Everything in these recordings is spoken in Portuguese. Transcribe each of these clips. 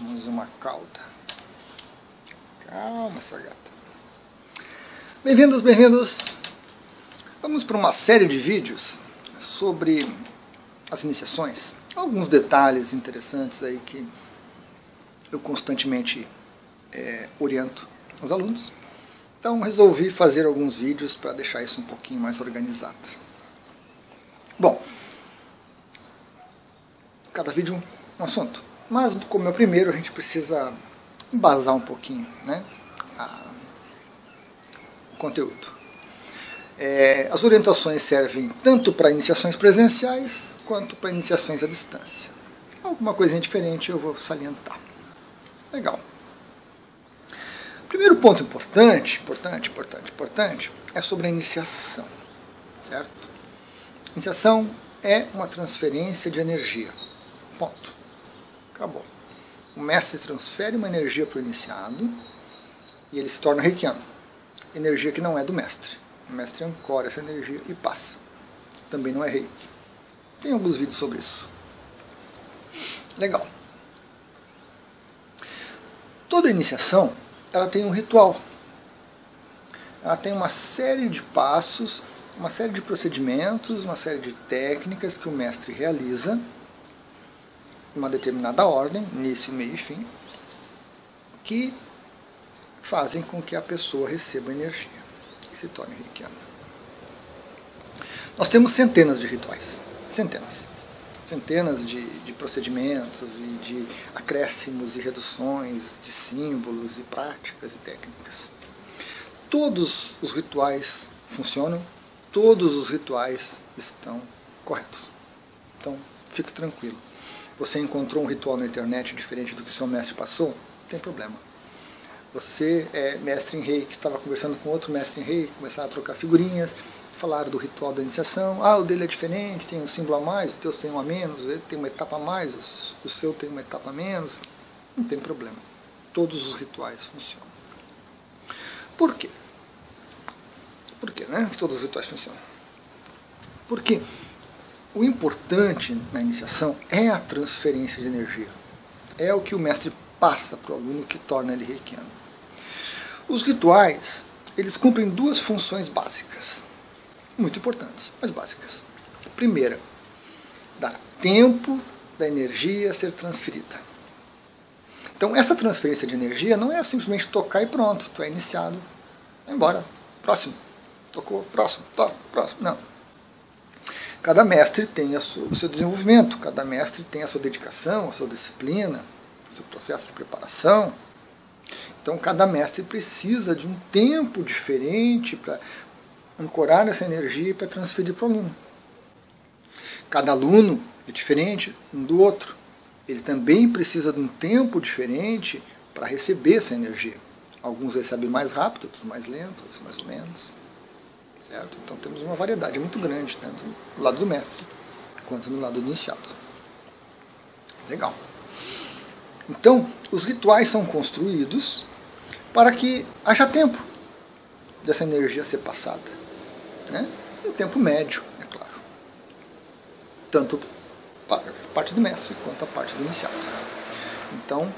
Uma cauda. Calma, sua gata. Bem-vindos, bem-vindos. Vamos para uma série de vídeos sobre as iniciações. Alguns detalhes interessantes aí que eu constantemente é, oriento os alunos. Então resolvi fazer alguns vídeos para deixar isso um pouquinho mais organizado. Bom, cada vídeo um assunto. Mas como é o primeiro, a gente precisa embasar um pouquinho né, a, o conteúdo. É, as orientações servem tanto para iniciações presenciais quanto para iniciações à distância. Alguma coisa diferente eu vou salientar. Legal. Primeiro ponto importante, importante, importante, importante, é sobre a iniciação, certo? Iniciação é uma transferência de energia. Ponto. Acabou. O mestre transfere uma energia para o iniciado e ele se torna reikiano. Energia que não é do mestre. O mestre ancora essa energia e passa. Também não é reiki. Tem alguns vídeos sobre isso. Legal. Toda iniciação ela tem um ritual. Ela tem uma série de passos, uma série de procedimentos, uma série de técnicas que o mestre realiza uma determinada ordem, início, meio e fim, que fazem com que a pessoa receba energia e se torne reikiana. Nós temos centenas de rituais, centenas, centenas de, de procedimentos e de acréscimos e reduções de símbolos e práticas e técnicas. Todos os rituais funcionam, todos os rituais estão corretos. Então, fique tranquilo você encontrou um ritual na internet diferente do que seu mestre passou, não tem problema. Você é mestre em rei que estava conversando com outro mestre em rei, começaram a trocar figurinhas, falaram do ritual da iniciação. Ah, o dele é diferente, tem um símbolo a mais, o teu tem um a menos, ele tem uma etapa a mais, o seu tem uma etapa a menos. Não tem problema. Todos os rituais funcionam. Por quê? Por quê, né? Todos os rituais funcionam. Por quê? O importante na iniciação é a transferência de energia. É o que o mestre passa para o aluno que torna ele reikiano. Os rituais, eles cumprem duas funções básicas, muito importantes, mas básicas. primeira, dar tempo da energia a ser transferida. Então, essa transferência de energia não é simplesmente tocar e pronto, tu é iniciado, vai embora, próximo, tocou, próximo, toca, próximo. Não Cada mestre tem o seu desenvolvimento, cada mestre tem a sua dedicação, a sua disciplina, o seu processo de preparação. Então, cada mestre precisa de um tempo diferente para ancorar essa energia para transferir para o aluno. Cada aluno é diferente um do outro. Ele também precisa de um tempo diferente para receber essa energia. Alguns recebem mais rápido, outros mais lento, outros mais ou menos. Certo? Então temos uma variedade muito grande, tanto no lado do mestre quanto no lado do iniciado. Legal. Então, os rituais são construídos para que haja tempo dessa energia ser passada. Né? Um tempo médio, é claro. Tanto para a parte do mestre quanto a parte do iniciado. Então,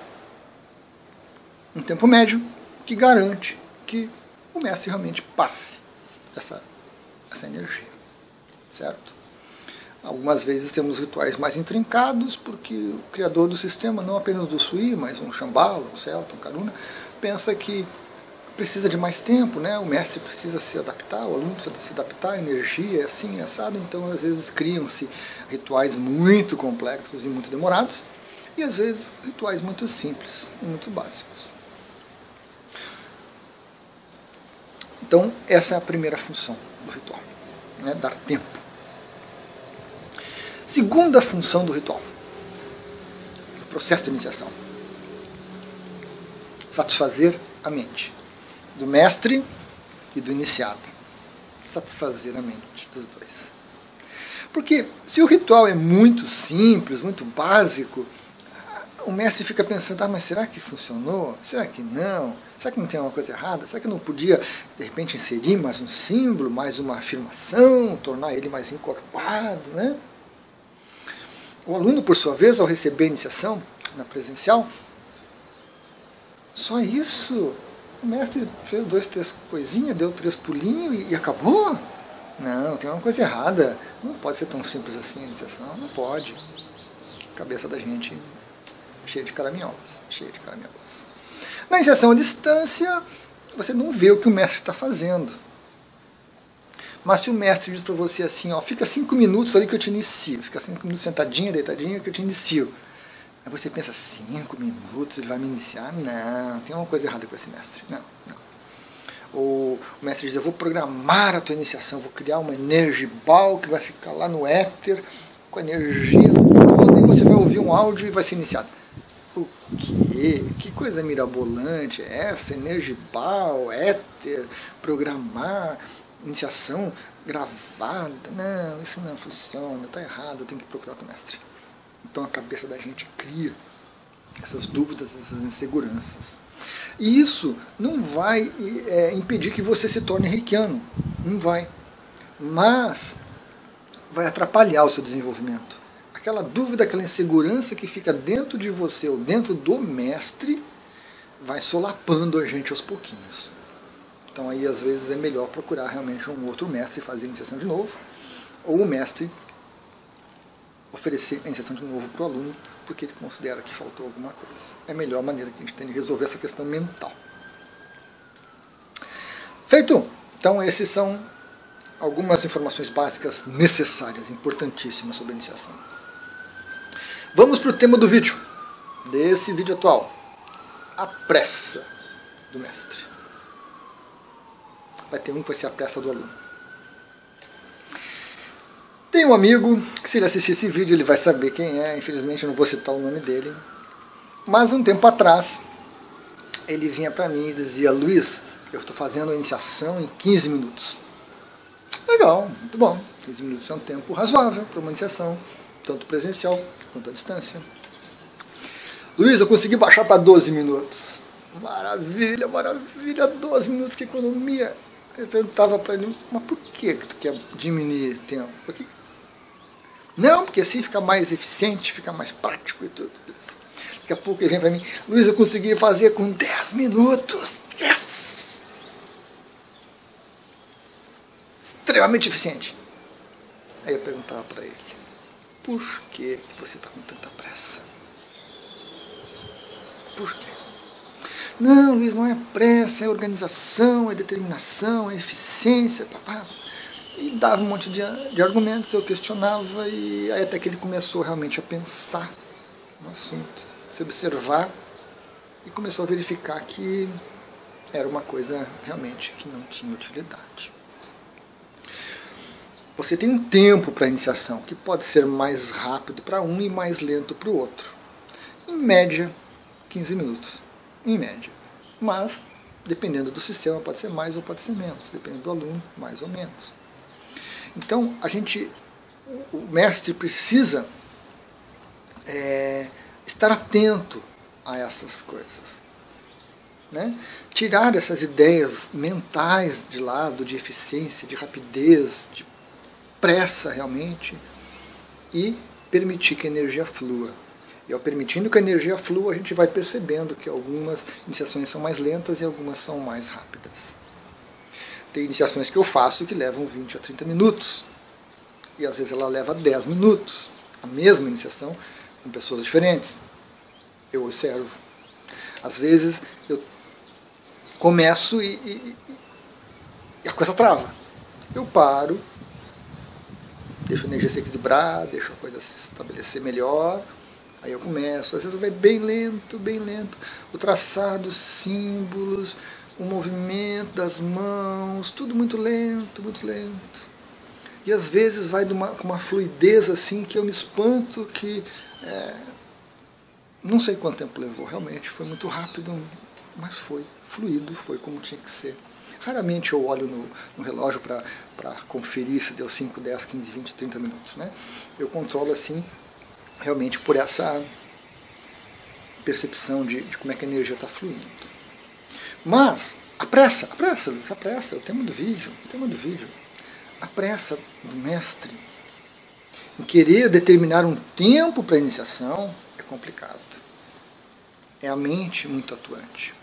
um tempo médio que garante que o mestre realmente passe essa, essa energia. Certo? Algumas vezes temos rituais mais intrincados, porque o criador do sistema, não apenas do Sui, mas um Shambhala, um Celta, um Karuna, pensa que precisa de mais tempo, né? o mestre precisa se adaptar, o aluno precisa se adaptar, a energia é assim, é assado, então às vezes criam-se rituais muito complexos e muito demorados, e às vezes rituais muito simples e muito básicos. Então, essa é a primeira função do ritual, né? dar tempo. Segunda função do ritual, do processo de iniciação: satisfazer a mente do mestre e do iniciado. Satisfazer a mente dos dois. Porque se o ritual é muito simples, muito básico, o mestre fica pensando, ah, mas será que funcionou? Será que não? Será que não tem alguma coisa errada? Será que não podia, de repente, inserir mais um símbolo, mais uma afirmação, tornar ele mais encorpado, né? O aluno, por sua vez, ao receber a iniciação na presencial, Só isso? O mestre fez dois, três coisinhas, deu três pulinhos e, e acabou? Não, tem uma coisa errada. Não pode ser tão simples assim a iniciação. Não pode. Cabeça da gente cheia de caraminholas. Cheia de caraminholas. Na iniciação à distância, você não vê o que o mestre está fazendo. Mas se o mestre diz para você assim, ó, fica cinco minutos ali que eu te inicio, fica cinco minutos sentadinha, deitadinha que eu te inicio. Aí você pensa, cinco minutos, ele vai me iniciar? Não, tem uma coisa errada com esse mestre. Não, não. O mestre diz, eu vou programar a tua iniciação, vou criar uma energibal que vai ficar lá no éter, com a energia toda, e você vai ouvir um áudio e vai ser iniciado. O Que coisa mirabolante é essa? Energibal, éter, programar iniciação gravada. Não, isso não funciona, está errado, tenho que procurar o mestre. Então a cabeça da gente cria essas dúvidas, essas inseguranças. E isso não vai é, impedir que você se torne reikiano. Não vai. Mas vai atrapalhar o seu desenvolvimento. Aquela dúvida, aquela insegurança que fica dentro de você ou dentro do mestre vai solapando a gente aos pouquinhos. Então aí às vezes é melhor procurar realmente um outro mestre e fazer a iniciação de novo, ou o mestre oferecer a iniciação de novo para o aluno, porque ele considera que faltou alguma coisa. É a melhor maneira que a gente tem de resolver essa questão mental. Feito! Então esses são algumas informações básicas necessárias, importantíssimas sobre a iniciação. Vamos para o tema do vídeo, desse vídeo atual. A pressa do mestre vai ter um que vai ser a peça do aluno. Tem um amigo que, se ele assistir esse vídeo, ele vai saber quem é. Infelizmente, eu não vou citar o nome dele. Mas, um tempo atrás, ele vinha para mim e dizia: Luiz, eu estou fazendo a iniciação em 15 minutos. Legal, muito bom. 15 minutos é um tempo razoável para uma iniciação, tanto presencial quanto à distância. Luiz, eu consegui baixar para 12 minutos. Maravilha, maravilha, 12 minutos, que economia. Eu perguntava para ele, mas por que tu quer diminuir tempo? Por que... Não, porque assim fica mais eficiente, fica mais prático e tudo isso. Daqui a pouco ele vem para mim, Luiz, eu consegui fazer com 10 minutos. Yes! Extremamente eficiente. Aí eu perguntava para ele, por que você está com tanta pressa? Por quê? Não, Luiz, não é pressa, é organização, é determinação, é eficiência, papá. E dava um monte de, de argumentos, eu questionava, e aí até que ele começou realmente a pensar no assunto, se observar, e começou a verificar que era uma coisa realmente que não tinha utilidade. Você tem um tempo para iniciação, que pode ser mais rápido para um e mais lento para o outro. Em média, 15 minutos em média. Mas, dependendo do sistema, pode ser mais ou pode ser menos, dependendo do aluno, mais ou menos. Então, a gente, o mestre precisa é, estar atento a essas coisas. Né? Tirar essas ideias mentais de lado, de eficiência, de rapidez, de pressa realmente, e permitir que a energia flua. E ao permitindo que a energia flua, a gente vai percebendo que algumas iniciações são mais lentas e algumas são mais rápidas. Tem iniciações que eu faço que levam 20 a 30 minutos. E às vezes ela leva 10 minutos. A mesma iniciação com pessoas diferentes. Eu observo. Às vezes eu começo e, e, e a coisa trava. Eu paro, deixo a energia se equilibrar, deixo a coisa se estabelecer melhor Aí eu começo, às vezes vai bem lento, bem lento, o traçar dos símbolos, o movimento das mãos, tudo muito lento, muito lento. E às vezes vai uma, com uma fluidez assim que eu me espanto que é, não sei quanto tempo levou, realmente foi muito rápido, mas foi fluido, foi como tinha que ser. Raramente eu olho no, no relógio para conferir se deu 5, 10, 15, 20, 30 minutos. Né? Eu controlo assim realmente por essa percepção de, de como é que a energia está fluindo. Mas a pressa, a pressa, a pressa, o tema do vídeo, o tema do vídeo, a pressa do mestre em querer determinar um tempo para a iniciação é complicado. É a mente muito atuante.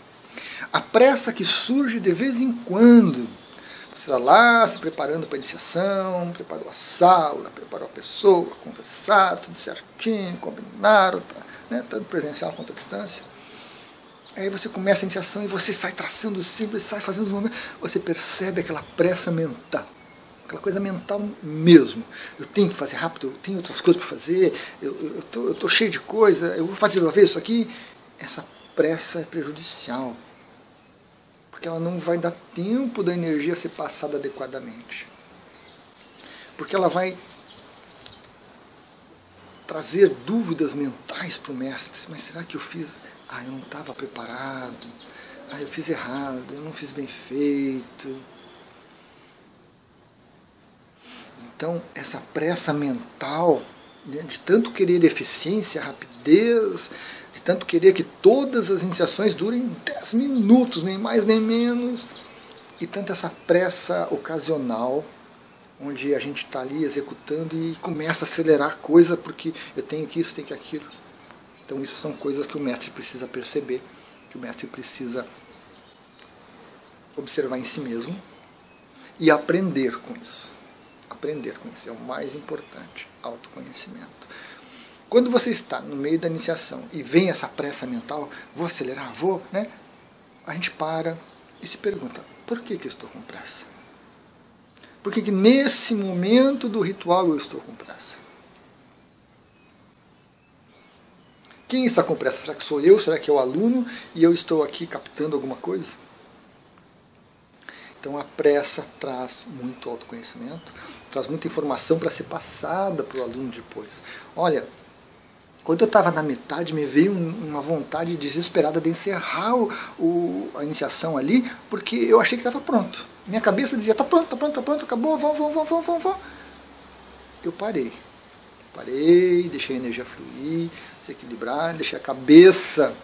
A pressa que surge de vez em quando. Você está lá se preparando para a iniciação, preparou a sala, preparou a pessoa, conversar, tudo certinho, combinaram, tá, né, tanto presencial quanto à distância. Aí você começa a iniciação e você sai traçando o símbolo, sai fazendo os movimentos, você percebe aquela pressa mental aquela coisa mental mesmo. Eu tenho que fazer rápido, eu tenho outras coisas para fazer, eu estou cheio de coisa, eu vou fazer uma vez isso aqui. Essa pressa é prejudicial, porque ela não vai dar tempo da energia ser passada adequadamente. Porque ela vai trazer dúvidas mentais para o mestre. Mas será que eu fiz? Ah, eu não estava preparado. Ah, eu fiz errado, eu não fiz bem feito Então, essa pressa mental, de tanto querer eficiência, rapidez, de tanto querer que todas as iniciações durem 10 minutos, nem mais nem menos, e tanto essa pressa ocasional, onde a gente está ali executando e começa a acelerar a coisa porque eu tenho que isso, tenho que aquilo. Então, isso são coisas que o mestre precisa perceber, que o mestre precisa observar em si mesmo e aprender com isso aprender com isso. É o mais importante, autoconhecimento. Quando você está no meio da iniciação e vem essa pressa mental, vou acelerar, vou, né? A gente para e se pergunta, por que, que estou com pressa? Por que, que nesse momento do ritual eu estou com pressa? Quem está com pressa? Será que sou eu? Será que é o aluno? E eu estou aqui captando alguma coisa? Então a pressa traz muito autoconhecimento, traz muita informação para ser passada para o aluno depois. Olha, quando eu estava na metade, me veio uma vontade desesperada de encerrar o, o, a iniciação ali, porque eu achei que estava pronto. Minha cabeça dizia: está pronto, está pronto, está pronto, acabou, vamos, vamos, vamos, vamos, vamos. Eu parei. Parei, deixei a energia fluir, se equilibrar, deixei a cabeça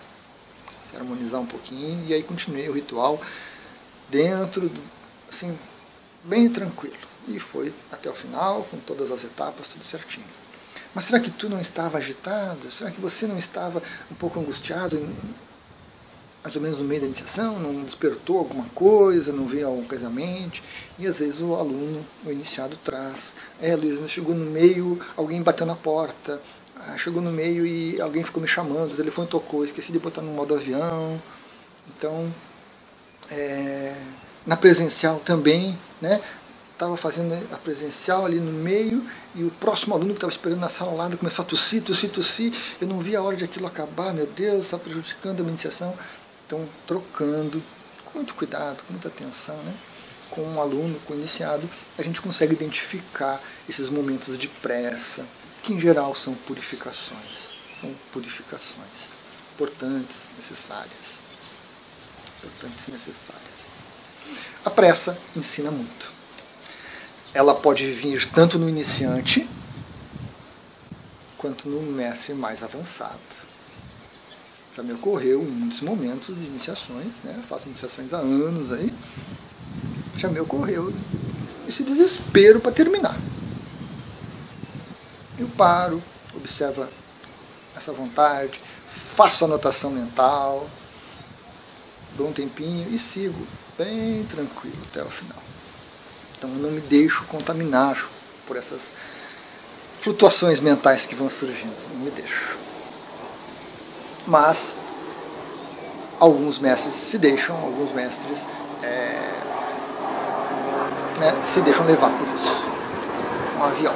se harmonizar um pouquinho, e aí continuei o ritual dentro, assim, bem tranquilo. E foi até o final, com todas as etapas, tudo certinho. Mas será que tu não estava agitado? Será que você não estava um pouco angustiado, em, mais ou menos no meio da iniciação? Não despertou alguma coisa? Não veio à mente? E às vezes o aluno, o iniciado, traz. É, Luiz, chegou no meio, alguém bateu na porta. Ah, chegou no meio e alguém ficou me chamando, o telefone tocou, esqueci de botar no modo avião. Então, é, na presencial também, né? Estava fazendo a presencial ali no meio e o próximo aluno que estava esperando na sala ao lado começou a tossir, tossir, tossir. Eu não vi a hora de aquilo acabar, meu Deus, está prejudicando a minha iniciação. Então, trocando, com muito cuidado, com muita atenção, né? com um aluno, com o iniciado, a gente consegue identificar esses momentos de pressa, que em geral são purificações. São purificações importantes, necessárias. Importantes, necessárias. A pressa ensina muito ela pode vir tanto no iniciante quanto no mestre mais avançado. Já me ocorreu em muitos momentos de iniciações, né? faço iniciações há anos aí, já me ocorreu esse desespero para terminar. Eu paro, observo essa vontade, faço anotação mental, dou um tempinho e sigo bem tranquilo até o final. Então eu não me deixo contaminar por essas flutuações mentais que vão surgindo. Não me deixo. Mas alguns mestres se deixam, alguns mestres é, né, se deixam levar por isso. Um avião.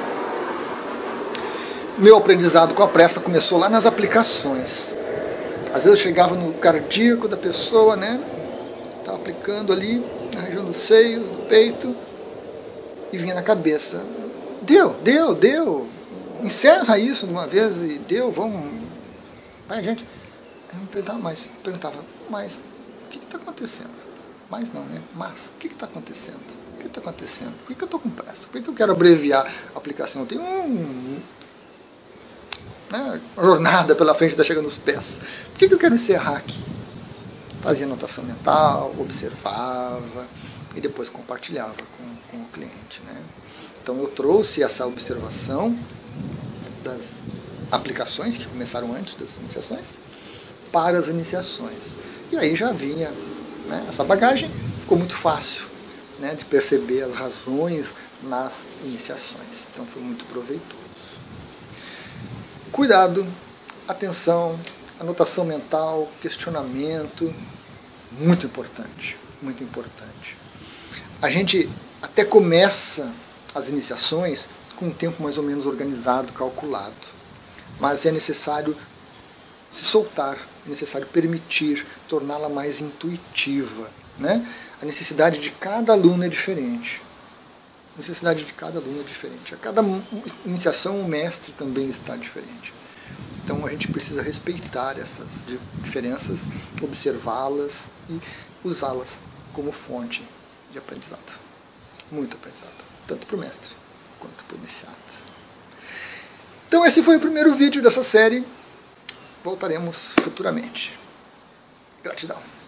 Meu aprendizado com a pressa começou lá nas aplicações. Às vezes eu chegava no cardíaco da pessoa, né? Estava aplicando ali na região dos seios, do peito e vinha na cabeça: deu, deu, deu, encerra isso de uma vez e deu, vamos. Vai, gente. Eu me perguntava mais, perguntava, mas o que está acontecendo? Mas não, né? Mas o que está acontecendo? O que está acontecendo? Por que, que eu estou com pressa? Por que, que eu quero abreviar a aplicação? Tenho um, né, jornada pela frente está chegando nos pés. Que, que eu quero encerrar aqui? Fazia anotação mental, observava e depois compartilhava com, com o cliente. Né? Então eu trouxe essa observação das aplicações que começaram antes das iniciações para as iniciações. E aí já vinha Né? Essa bagagem ficou muito fácil né, de perceber as razões nas iniciações. Então foi muito proveitoso. Cuidado, atenção, anotação mental, questionamento, muito importante, muito importante. A gente até começa as iniciações com um tempo mais ou menos organizado, calculado, mas é necessário se soltar, é necessário permitir, torná-la mais intuitiva. Né? A necessidade de cada aluno é diferente. A necessidade de cada aluno é diferente. A cada iniciação, o mestre também está diferente. Então a gente precisa respeitar essas diferenças, observá-las e usá-las como fonte de aprendizado. Muito aprendizado, tanto para o mestre quanto para o iniciado. Então esse foi o primeiro vídeo dessa série. Voltaremos futuramente. Gratidão.